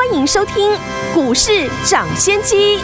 欢迎收听股市涨先机。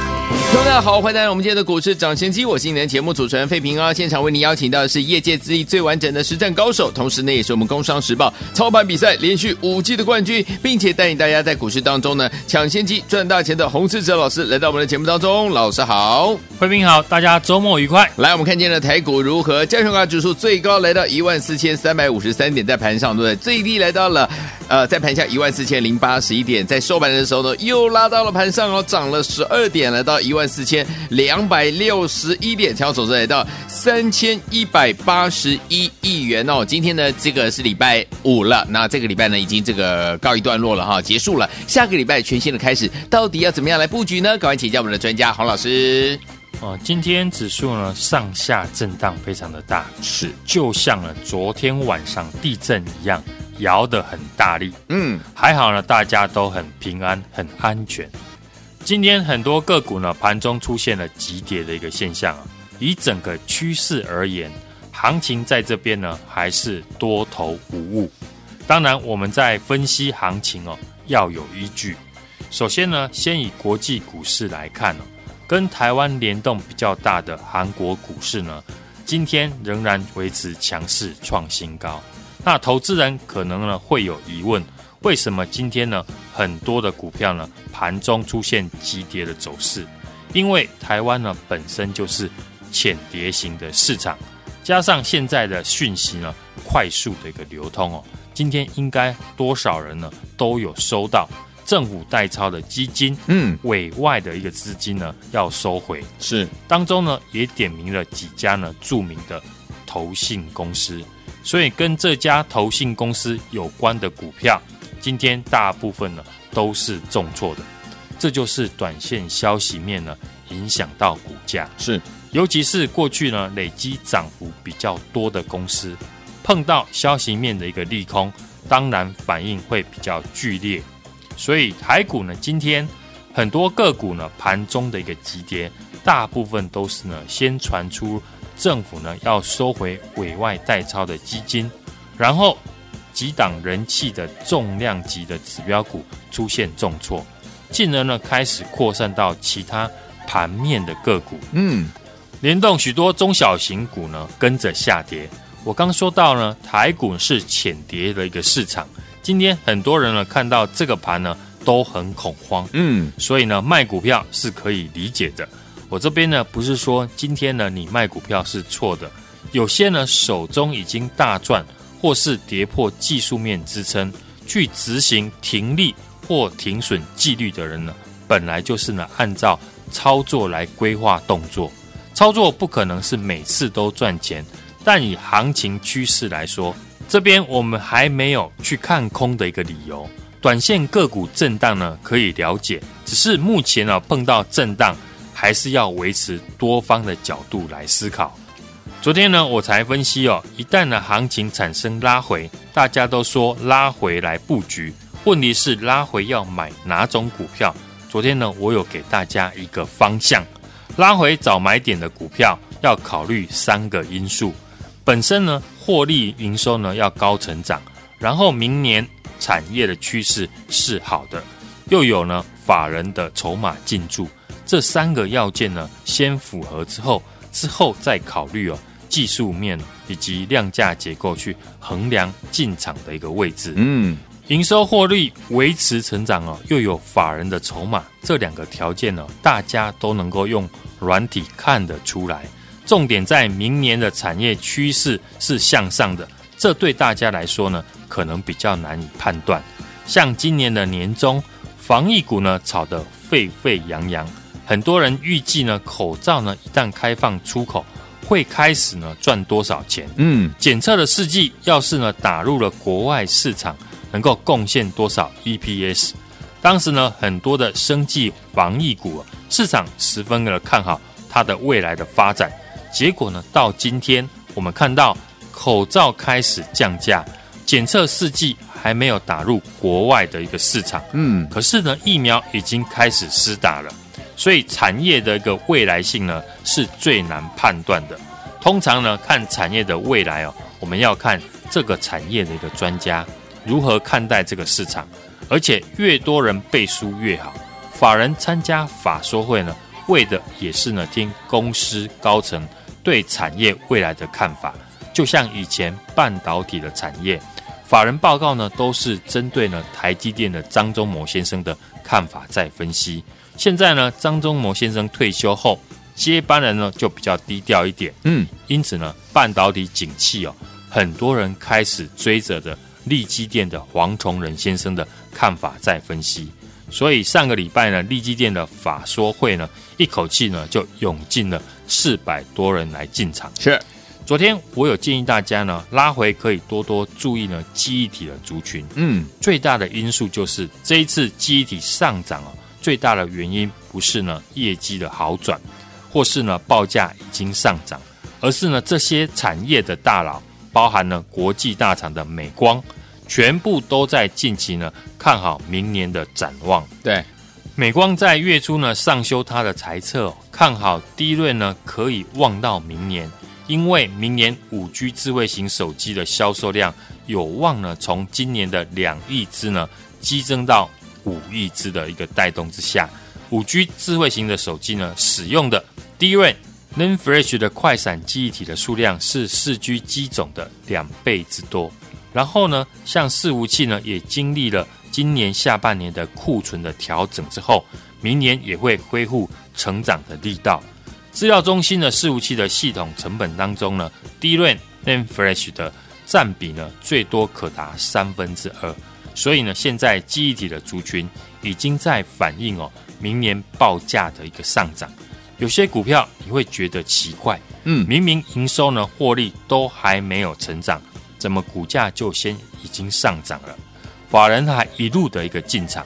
大家好，欢迎来到我们今天的股市涨先机，我是今天的节目主持人费平啊。现场为您邀请到的是业界资历最完整的实战高手，同时呢，也是我们工商时报操盘比赛连续五季的冠军，并且带领大家在股市当中呢抢先机赚大钱的洪志哲老师来到我们的节目当中。老师好，费平好，大家周末愉快。来，我们看见了台股如何？加权股指数最高来到一万四千三百五十三点，在盘上对不对？最低来到了呃，在盘下一万四千零八十一点，在收盘的时候呢，又拉到了盘上哦，涨了十二点，来到一万。四千两百六十一点，成交总值来到三千一百八十一亿元哦。今天呢，这个是礼拜五了，那这个礼拜呢，已经这个告一段落了哈，结束了。下个礼拜全新的开始，到底要怎么样来布局呢？赶快请教我们的专家洪老师。哦，今天指数呢上下震荡非常的大，是就像呢昨天晚上地震一样，摇得很大力。嗯，还好呢，大家都很平安，很安全。今天很多个股呢，盘中出现了急跌的一个现象啊。以整个趋势而言，行情在这边呢还是多头无误。当然，我们在分析行情哦，要有依据。首先呢，先以国际股市来看哦，跟台湾联动比较大的韩国股市呢，今天仍然维持强势创新高。那投资人可能呢会有疑问。为什么今天呢，很多的股票呢盘中出现急跌的走势？因为台湾呢本身就是浅碟型的市场，加上现在的讯息呢快速的一个流通哦，今天应该多少人呢都有收到政府代操的基金，嗯，委外的一个资金呢要收回，是当中呢也点名了几家呢著名的投信公司，所以跟这家投信公司有关的股票。今天大部分呢都是重挫的，这就是短线消息面呢影响到股价，是尤其是过去呢累积涨幅比较多的公司，碰到消息面的一个利空，当然反应会比较剧烈。所以台股呢今天很多个股呢盘中的一个急跌，大部分都是呢先传出政府呢要收回委外代操的基金，然后。几档人气的重量级的指标股出现重挫，进而呢开始扩散到其他盘面的个股，嗯，联动许多中小型股呢跟着下跌。我刚说到呢，台股是浅跌的一个市场，今天很多人呢看到这个盘呢都很恐慌，嗯，所以呢卖股票是可以理解的。我这边呢不是说今天呢你卖股票是错的，有些呢手中已经大赚。或是跌破技术面支撑，去执行停利或停损纪律的人呢，本来就是呢按照操作来规划动作。操作不可能是每次都赚钱，但以行情趋势来说，这边我们还没有去看空的一个理由。短线个股震荡呢可以了解，只是目前呢碰到震荡，还是要维持多方的角度来思考。昨天呢，我才分析哦，一旦呢行情产生拉回，大家都说拉回来布局，问题是拉回要买哪种股票？昨天呢，我有给大家一个方向，拉回找买点的股票要考虑三个因素：本身呢获利营收呢要高成长，然后明年产业的趋势是好的，又有呢法人的筹码进驻，这三个要件呢先符合之后，之后再考虑哦。技术面以及量价结构去衡量进场的一个位置，嗯，营收获利维持成长哦，又有法人的筹码，这两个条件呢，大家都能够用软体看得出来。重点在明年的产业趋势是向上的，这对大家来说呢，可能比较难以判断。像今年的年中，防疫股呢炒得沸沸扬扬，很多人预计呢，口罩呢一旦开放出口。会开始呢赚多少钱？嗯，检测的试剂要是呢打入了国外市场，能够贡献多少 EPS？当时呢很多的生技防疫股市场十分的看好它的未来的发展。结果呢到今天我们看到口罩开始降价，检测试剂还没有打入国外的一个市场，嗯，可是呢，疫苗已经开始施打了，所以产业的一个未来性呢是最难判断的。通常呢，看产业的未来哦，我们要看这个产业的一个专家如何看待这个市场，而且越多人背书越好。法人参加法说会呢，为的也是呢听公司高层对产业未来的看法。就像以前半导体的产业，法人报告呢都是针对呢台积电的张忠谋先生的看法在分析。现在呢，张忠谋先生退休后，接班人呢就比较低调一点。嗯，因此呢，半导体景气哦，很多人开始追着的力积电的黄崇仁先生的看法在分析。所以上个礼拜呢，力积电的法说会呢，一口气呢就涌进了四百多人来进场。是。昨天我有建议大家呢，拉回可以多多注意呢记忆体的族群。嗯，最大的因素就是这一次记忆体上涨啊，最大的原因不是呢业绩的好转，或是呢报价已经上涨，而是呢这些产业的大佬，包含了国际大厂的美光，全部都在近期呢看好明年的展望。对，美光在月初呢上修它的财测，看好低润呢可以望到明年。因为明年五 G 智慧型手机的销售量有望呢，从今年的两亿只呢激增到五亿只的一个带动之下，五 G 智慧型的手机呢使用的 DRAM NAND Flash 的快闪记忆体的数量是四 G 机种的两倍之多。然后呢，像伺服器呢也经历了今年下半年的库存的调整之后，明年也会恢复成长的力道。资料中心的伺服器的系统成本当中呢，DRAM NAND Flash 的占比呢最多可达三分之二，所以呢，现在记忆体的族群已经在反映哦，明年报价的一个上涨。有些股票你会觉得奇怪，嗯，明明营收呢获利都还没有成长，怎么股价就先已经上涨了？法人还一路的一个进场，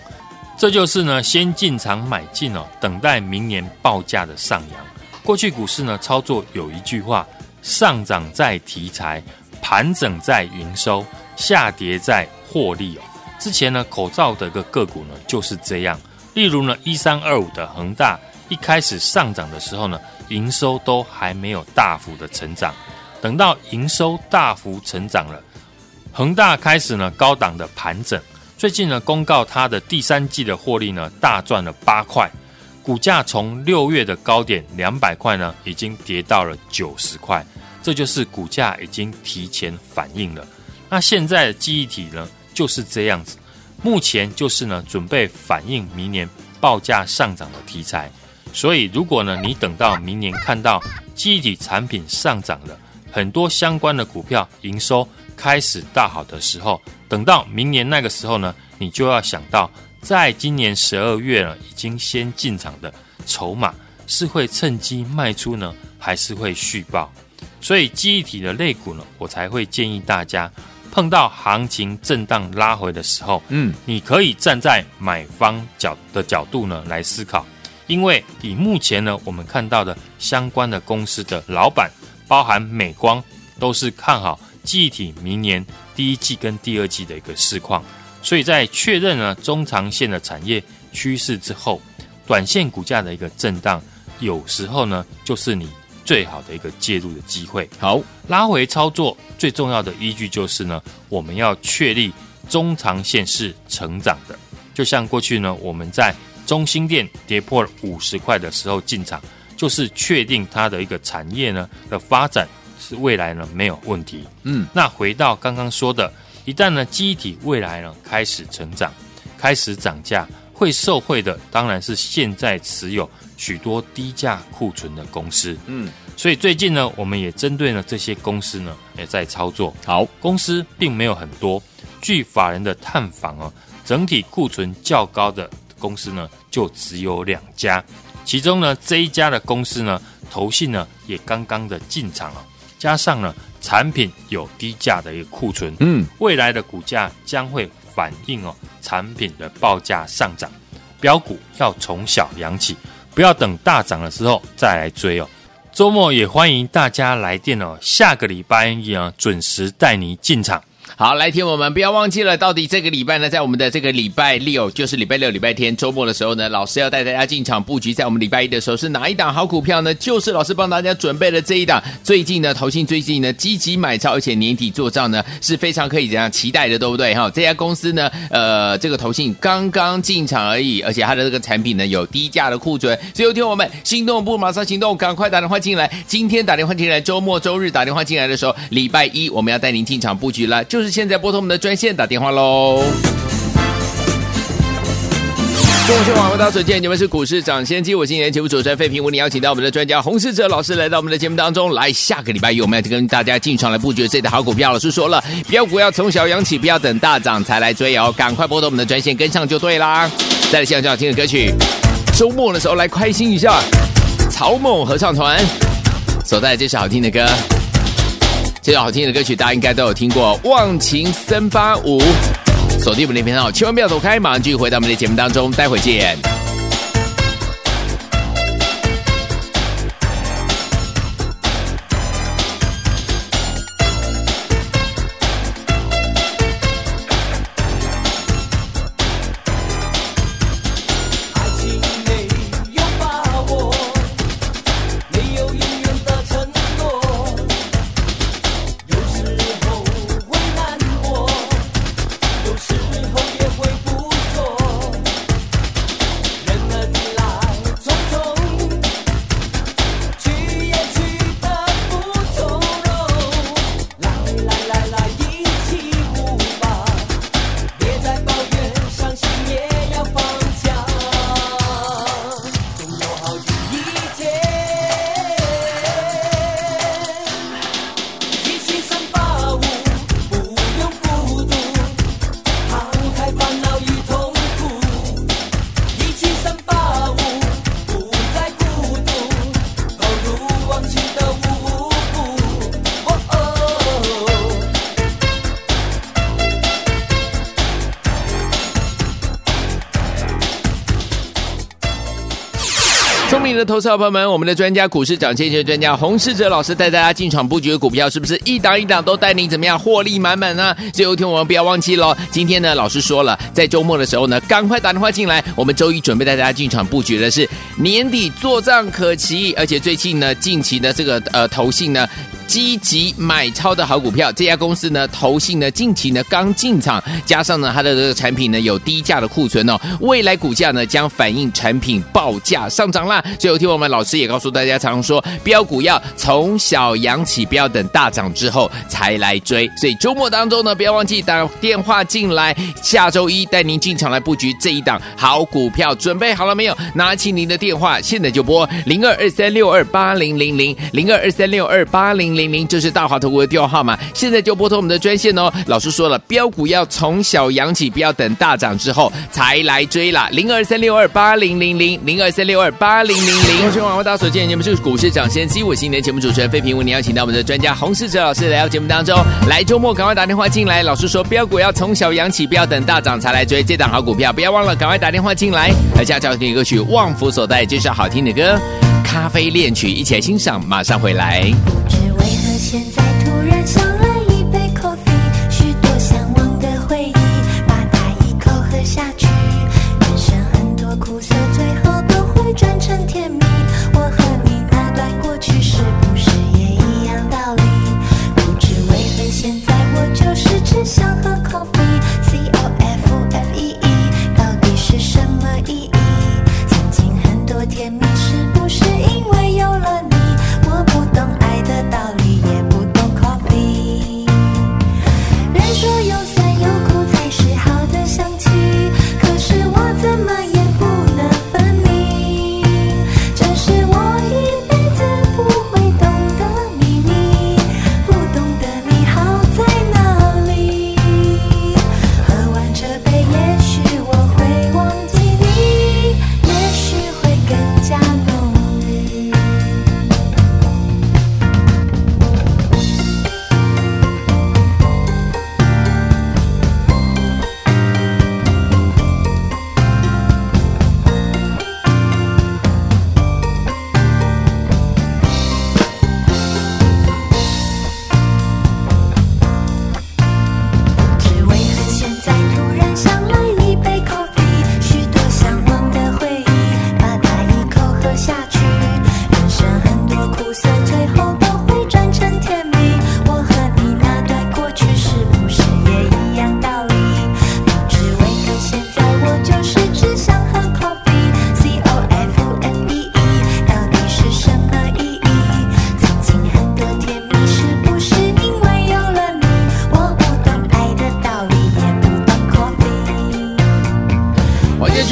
这就是呢先进场买进哦，等待明年报价的上扬。过去股市呢，操作有一句话：上涨在题材，盘整在营收，下跌在获利哦。之前呢，口罩的一个个股呢就是这样。例如呢，一三二五的恒大，一开始上涨的时候呢，营收都还没有大幅的成长。等到营收大幅成长了，恒大开始呢高档的盘整。最近呢，公告它的第三季的获利呢大赚了八块。股价从六月的高点两百块呢，已经跌到了九十块，这就是股价已经提前反应了。那现在的记忆体呢，就是这样子，目前就是呢，准备反映明年报价上涨的题材。所以，如果呢，你等到明年看到记忆体产品上涨了，很多相关的股票营收开始大好的时候，等到明年那个时候呢，你就要想到。在今年十二月呢，已经先进场的筹码是会趁机卖出呢，还是会续报？所以记忆体的类股呢，我才会建议大家碰到行情震荡拉回的时候，嗯，你可以站在买方角的角度呢来思考，因为以目前呢我们看到的相关的公司的老板，包含美光，都是看好记忆体明年第一季跟第二季的一个市况。所以在确认了中长线的产业趋势之后，短线股价的一个震荡，有时候呢就是你最好的一个介入的机会。好，拉回操作最重要的依据就是呢，我们要确立中长线是成长的。就像过去呢，我们在中心店跌破五十块的时候进场，就是确定它的一个产业呢的发展是未来呢没有问题。嗯，那回到刚刚说的。一旦呢，记忆体未来呢开始成长，开始涨价，会受惠的当然是现在持有许多低价库存的公司。嗯，所以最近呢，我们也针对呢这些公司呢也在操作。好，公司并没有很多，据法人的探访哦，整体库存较高的公司呢就只有两家，其中呢这一家的公司呢，投信呢也刚刚的进场了，加上呢。产品有低价的一个库存，嗯，未来的股价将会反映哦产品的报价上涨，标股要从小养起，不要等大涨的时候再来追哦。周末也欢迎大家来电哦，下个礼拜一啊准时带你进场。好，来听我们不要忘记了，到底这个礼拜呢，在我们的这个礼拜六，就是礼拜六、礼拜天周末的时候呢，老师要带大家进场布局，在我们礼拜一的时候是哪一档好股票呢？就是老师帮大家准备的这一档。最近呢，投信最近呢积极买超，而且年底做账呢是非常可以怎样期待的，对不对？哈，这家公司呢，呃，这个投信刚刚进场而已，而且它的这个产品呢有低价的库存，所以听我们心动不马上行动，赶快打电话进来。今天打电话进来，周末周日打电话进来的时候，礼拜一我们要带您进场布局了，就就是。现在拨通我们的专线打电话喽！中午好，欢迎大家收听，你们是股市涨先机，我是今天节目主持人费平，为你邀请到我们的专家洪世哲老师来到我们的节目当中来。下个礼拜一我们要跟大家进场来布局这的好股票，老师说了，标股要从小养起，不要等大涨才来追哦，赶快拨通我们的专线跟上就对啦。再来欣赏好听的歌曲，周末的时候来开心一下，草蜢合唱团所带来这首好听的歌。这首好听的歌曲，大家应该都有听过，《忘情三八五》。锁定我们的频道，千万不要走开，马上继续回到我们的节目当中，待会见。的投资好朋友们，我们的专家股市涨先机的专家洪世哲老师带大家进场布局的股票，是不是一档一档都带你怎么样获利满满呢？最后一天我们不要忘记喽，今天呢，老师说了，在周末的时候呢，赶快打电话进来，我们周一准备带大家进场布局的是年底做账可期，而且最近呢，近期的这个呃投信呢。积极买超的好股票，这家公司呢，投信呢，近期呢刚进场，加上呢它的这个产品呢有低价的库存哦，未来股价呢将反映产品报价上涨啦。最后听我们老师也告诉大家，常说标股要从小扬起，不要等大涨之后才来追。所以周末当中呢，不要忘记打电话进来，下周一带您进场来布局这一档好股票。准备好了没有？拿起您的电话，现在就拨零二二三六二八零零零零二二三六二八零零。零零，这是大华投顾的电话号码，现在就拨通我们的专线哦。老师说了，标股要从小扬起，不要等大涨之后才来追啦。零二三六二八零零零零二三六二八零零零。同学们，我大家所见，你们是股市涨先机，我是你的节目主持人费平，为你邀请到我们的专家洪世哲老师来到节目当中。来周末赶快打电话进来，老师说标股要从小养起，不要等大涨才来追这档好股票，不要忘了赶快打电话进来。而下要听歌曲《旺福》所带，介绍好听的歌《咖啡恋曲》，一起来欣赏，马上回来。的道理。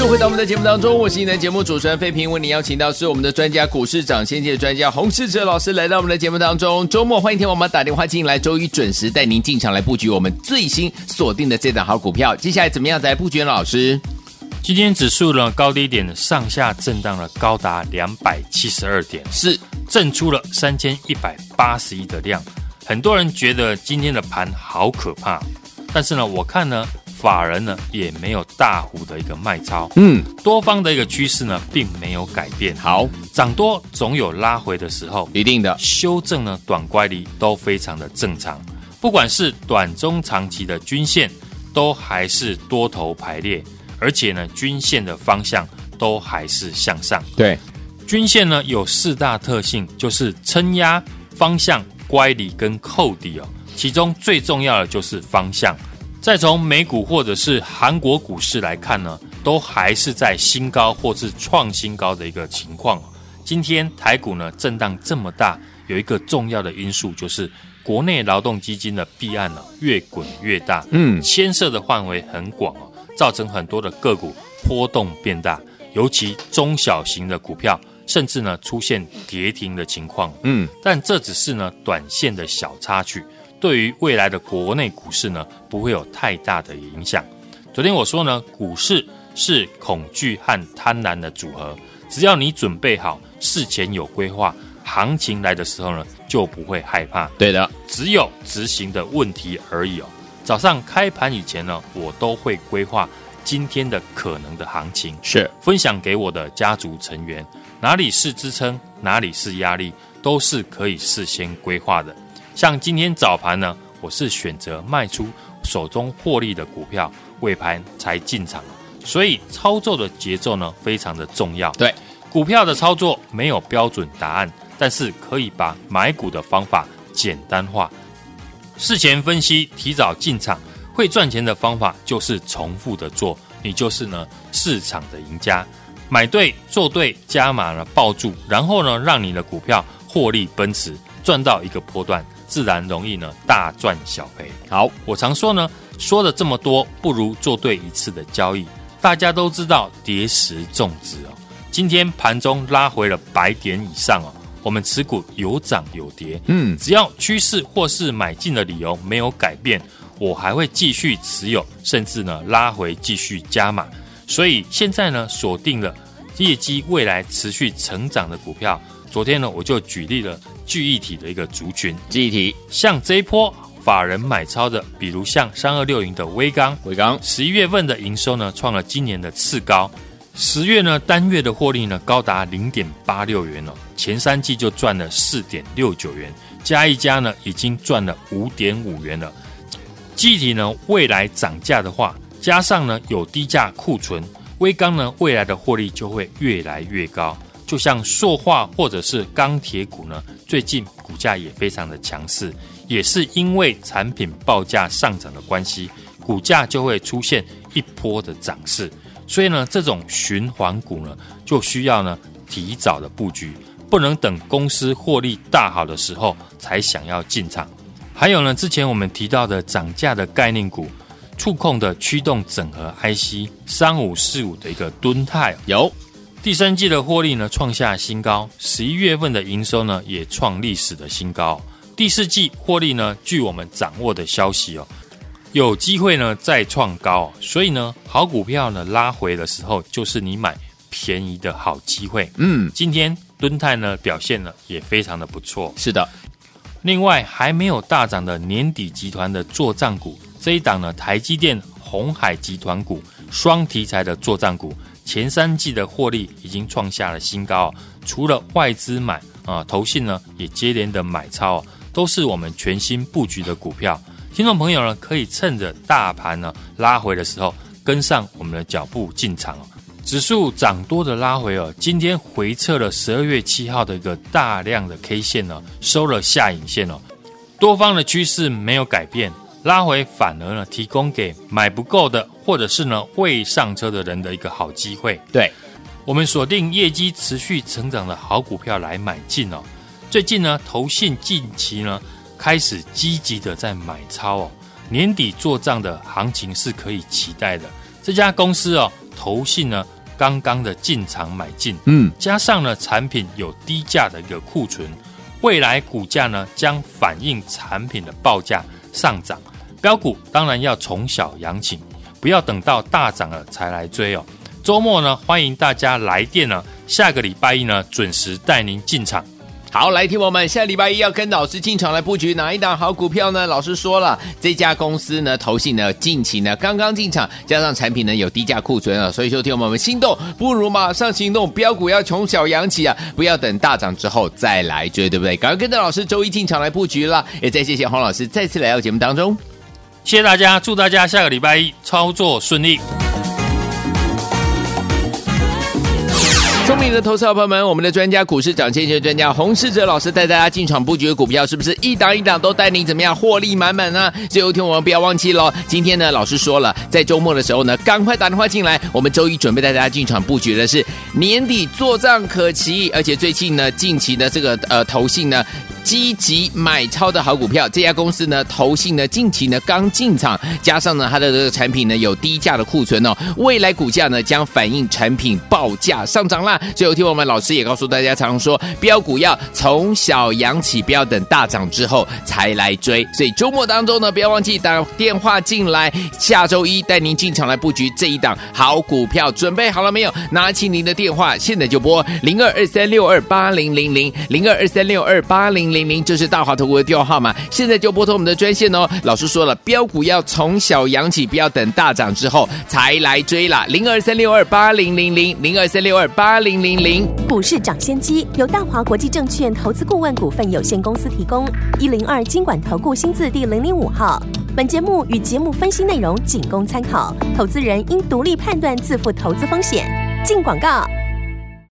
回到我们的节目当中，我是你的节目主持人费平，为你邀请到是我们的专家股市长先界专家洪世哲老师来到我们的节目当中。周末欢迎听我们打电话进来，周一准时带您进场来布局我们最新锁定的这档好股票。接下来怎么样再来布局？老师，今天指数呢高低点上下震荡了高达两百七十二点，是震出了三千一百八十亿的量。很多人觉得今天的盘好可怕，但是呢，我看呢。法人呢也没有大幅的一个卖超，嗯，多方的一个趋势呢并没有改变。好，涨多总有拉回的时候，一定的修正呢短乖离都非常的正常。不管是短中长期的均线，都还是多头排列，而且呢均线的方向都还是向上。对，均线呢有四大特性，就是撑压、方向、乖离跟扣底哦。其中最重要的就是方向。再从美股或者是韩国股市来看呢，都还是在新高或是创新高的一个情况。今天台股呢震荡这么大，有一个重要的因素就是国内劳动基金的弊案呢越滚越大，嗯，牵涉的范围很广哦，造成很多的个股波动变大，尤其中小型的股票甚至呢出现跌停的情况，嗯，但这只是呢短线的小插曲。对于未来的国内股市呢，不会有太大的影响。昨天我说呢，股市是恐惧和贪婪的组合，只要你准备好，事前有规划，行情来的时候呢，就不会害怕。对的，只有执行的问题而已哦。早上开盘以前呢，我都会规划今天的可能的行情，是分享给我的家族成员，哪里是支撑，哪里是压力，都是可以事先规划的。像今天早盘呢，我是选择卖出手中获利的股票，尾盘才进场，所以操作的节奏呢非常的重要。对，股票的操作没有标准答案，但是可以把买股的方法简单化。事前分析，提早进场，会赚钱的方法就是重复的做，你就是呢市场的赢家。买对，做对，加码了抱住，然后呢让你的股票获利奔驰，赚到一个波段。自然容易呢，大赚小赔。好，我常说呢，说了这么多，不如做对一次的交易。大家都知道跌时重质哦。今天盘中拉回了百点以上哦，我们持股有涨有跌。嗯，只要趋势或是买进的理由没有改变，我还会继续持有，甚至呢拉回继续加码。所以现在呢，锁定了业绩未来持续成长的股票。昨天呢，我就举例了聚义体的一个族群，聚义体。像这一波法人买超的，比如像三二六零的威刚，威刚十一月份的营收呢创了今年的次高，十月呢单月的获利呢高达零点八六元哦，前三季就赚了四点六九元，加一加呢已经赚了五点五元了。记忆体呢未来涨价的话，加上呢有低价库存，威刚呢未来的获利就会越来越高。就像塑化或者是钢铁股呢，最近股价也非常的强势，也是因为产品报价上涨的关系，股价就会出现一波的涨势。所以呢，这种循环股呢，就需要呢提早的布局，不能等公司获利大好的时候才想要进场。还有呢，之前我们提到的涨价的概念股，触控的驱动整合 IC 三五四五的一个敦泰有。第三季的获利呢创下新高，十一月份的营收呢也创历史的新高。第四季获利呢，据我们掌握的消息哦，有机会呢再创高。所以呢，好股票呢拉回的时候，就是你买便宜的好机会。嗯，今天敦泰呢表现呢也非常的不错。是的，另外还没有大涨的年底集团的作帐股，这一档呢台积电、红海集团股双题材的作帐股。前三季的获利已经创下了新高，除了外资买啊，投信呢也接连的买超，都是我们全新布局的股票。听众朋友呢，可以趁着大盘呢拉回的时候，跟上我们的脚步进场哦。指数涨多的拉回哦，今天回撤了十二月七号的一个大量的 K 线呢，收了下影线哦，多方的趋势没有改变。拉回反而呢，提供给买不够的，或者是呢未上车的人的一个好机会。对，我们锁定业绩持续成长的好股票来买进哦。最近呢，投信近期呢开始积极的在买超哦，年底做账的行情是可以期待的。这家公司哦，投信呢刚刚的进场买进，嗯，加上呢产品有低价的一个库存，未来股价呢将反映产品的报价上涨。标股当然要从小养起，不要等到大涨了才来追哦。周末呢，欢迎大家来电呢，下个礼拜一呢准时带您进场。好，来听我们下礼拜一要跟老师进场来布局哪一档好股票呢？老师说了，这家公司呢，投信呢近期呢刚刚进场，加上产品呢有低价库存啊，所以说听我们心动不如马上行动，标股要从小扬起啊，不要等大涨之后再来追，对不对？赶快跟着老师周一进场来布局了，也再谢谢黄老师再次来到节目当中，谢谢大家，祝大家下个礼拜一操作顺利。聪明的投资者朋友们，我们的专家股市涨先机专家洪世哲老师带大家进场布局的股票，是不是一档一档都带你怎么样获利满满呢？最后一天我们不要忘记喽。今天呢，老师说了，在周末的时候呢，赶快打电话进来。我们周一准备带大家进场布局的是年底做账可期，而且最近呢，近期的这个呃投信呢。积极买超的好股票，这家公司呢，投信呢近期呢刚进场，加上呢它的这个产品呢有低价的库存哦，未来股价呢将反映产品报价上涨啦。最后听我们老师也告诉大家，常说标股要从小扬起，不要等大涨之后才来追。所以周末当中呢，不要忘记打电话进来，下周一带您进场来布局这一档好股票。准备好了没有？拿起您的电话，现在就拨零二二三六二八零零零零二二三六二八零零。零，这是大华投顾的电话号码，现在就拨通我们的专线哦。老师说了，标股要从小扬起，不要等大涨之后才来追啦。零二三六二八零零零零二三六二八零零零零，股市涨先机由大华国际证券投资顾问股份有限公司提供，一零二经管投顾新字第零零五号。本节目与节目分析内容仅供参考，投资人应独立判断，自负投资风险。进广告。